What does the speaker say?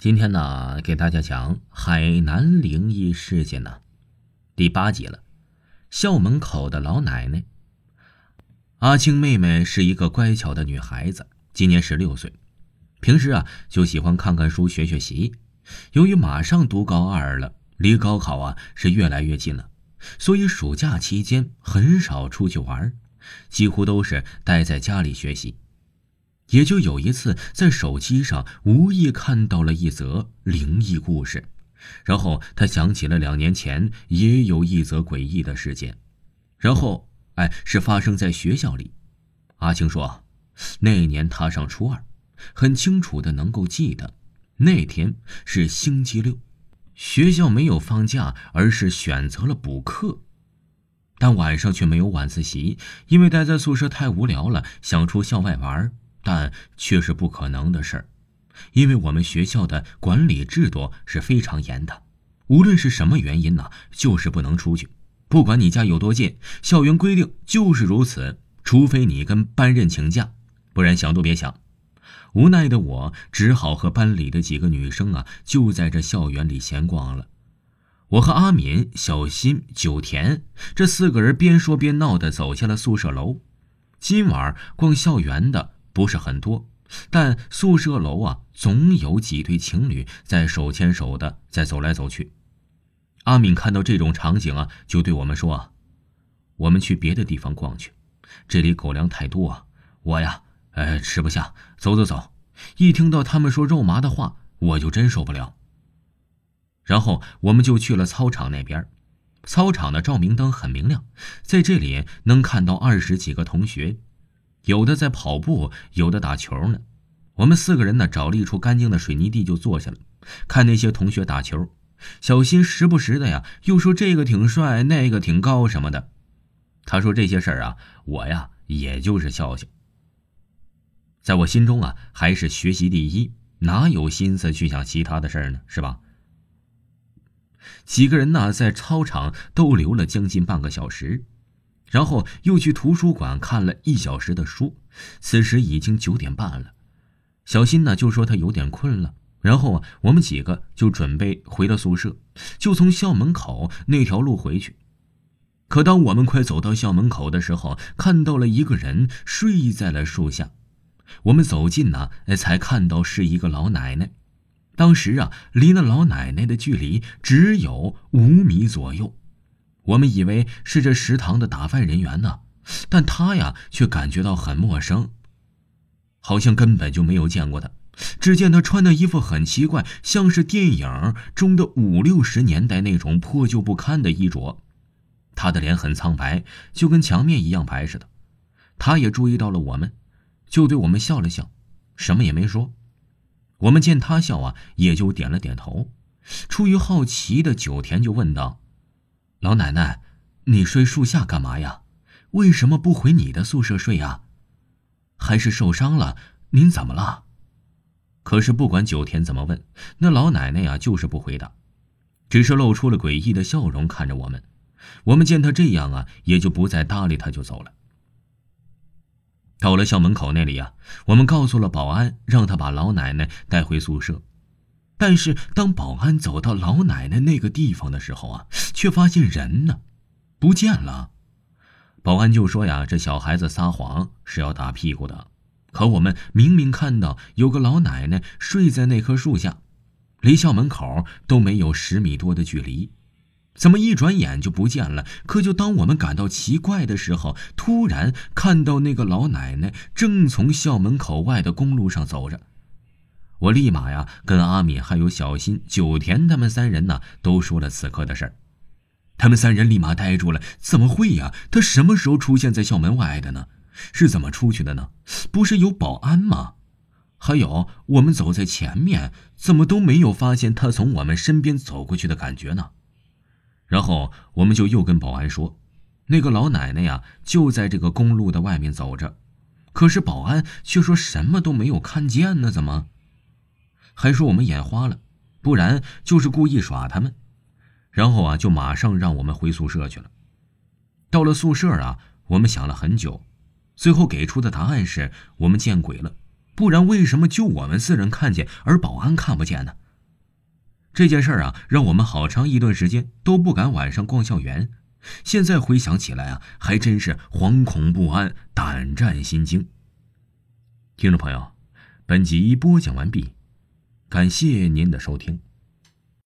今天呢，给大家讲海南灵异事件呢，第八集了。校门口的老奶奶阿青妹妹是一个乖巧的女孩子，今年十六岁，平时啊就喜欢看看书、学学习。由于马上读高二了，离高考啊是越来越近了，所以暑假期间很少出去玩，几乎都是待在家里学习。也就有一次，在手机上无意看到了一则灵异故事，然后他想起了两年前也有一则诡异的事件，然后，哎，是发生在学校里。阿青说，那年他上初二，很清楚的能够记得，那天是星期六，学校没有放假，而是选择了补课，但晚上却没有晚自习，因为待在宿舍太无聊了，想出校外玩。但却是不可能的事儿，因为我们学校的管理制度是非常严的，无论是什么原因呢，就是不能出去。不管你家有多近，校园规定就是如此，除非你跟班任请假，不然想都别想。无奈的我只好和班里的几个女生啊，就在这校园里闲逛了。我和阿敏、小新、九田这四个人边说边闹的走下了宿舍楼。今晚逛校园的。不是很多，但宿舍楼啊，总有几对情侣在手牵手的在走来走去。阿敏看到这种场景啊，就对我们说：“啊，我们去别的地方逛去，这里狗粮太多啊，我呀，呃，吃不下，走走走。”一听到他们说肉麻的话，我就真受不了。然后我们就去了操场那边，操场的照明灯很明亮，在这里能看到二十几个同学。有的在跑步，有的打球呢。我们四个人呢，找了一处干净的水泥地就坐下了，看那些同学打球。小新时不时的呀，又说这个挺帅，那个挺高什么的。他说这些事儿啊，我呀也就是笑笑。在我心中啊，还是学习第一，哪有心思去想其他的事儿呢？是吧？几个人呢，在操场逗留了将近半个小时。然后又去图书馆看了一小时的书，此时已经九点半了。小新呢就说他有点困了，然后啊我们几个就准备回到宿舍，就从校门口那条路回去。可当我们快走到校门口的时候，看到了一个人睡在了树下。我们走近呢，才看到是一个老奶奶。当时啊，离那老奶奶的距离只有五米左右。我们以为是这食堂的打饭人员呢，但他呀却感觉到很陌生，好像根本就没有见过他。只见他穿的衣服很奇怪，像是电影中的五六十年代那种破旧不堪的衣着。他的脸很苍白，就跟墙面一样白似的。他也注意到了我们，就对我们笑了笑，什么也没说。我们见他笑啊，也就点了点头。出于好奇的九田就问道。老奶奶，你睡树下干嘛呀？为什么不回你的宿舍睡呀？还是受伤了？您怎么了？可是不管九田怎么问，那老奶奶呀就是不回答，只是露出了诡异的笑容看着我们。我们见他这样啊，也就不再搭理他，就走了。到了校门口那里呀，我们告诉了保安，让他把老奶奶带回宿舍。但是当保安走到老奶奶那个地方的时候啊，却发现人呢，不见了。保安就说呀：“这小孩子撒谎是要打屁股的。”可我们明明看到有个老奶奶睡在那棵树下，离校门口都没有十米多的距离，怎么一转眼就不见了？可就当我们感到奇怪的时候，突然看到那个老奶奶正从校门口外的公路上走着。我立马呀，跟阿敏还有小新、九田他们三人呢，都说了此刻的事儿。他们三人立马呆住了，怎么会呀？他什么时候出现在校门外的呢？是怎么出去的呢？不是有保安吗？还有，我们走在前面，怎么都没有发现他从我们身边走过去的感觉呢？然后我们就又跟保安说，那个老奶奶呀，就在这个公路的外面走着，可是保安却说什么都没有看见呢，怎么？还说我们眼花了，不然就是故意耍他们，然后啊就马上让我们回宿舍去了。到了宿舍啊我们想了很久最后给出的答案是我们见鬼了。不然为什么就我们四人看见而保安看不见呢？这件事啊让我们好长一段时间都不敢晚上逛校园。现在回想起来啊还真是惶恐不安胆战心惊。听众朋友本集播讲完毕感谢您的收听。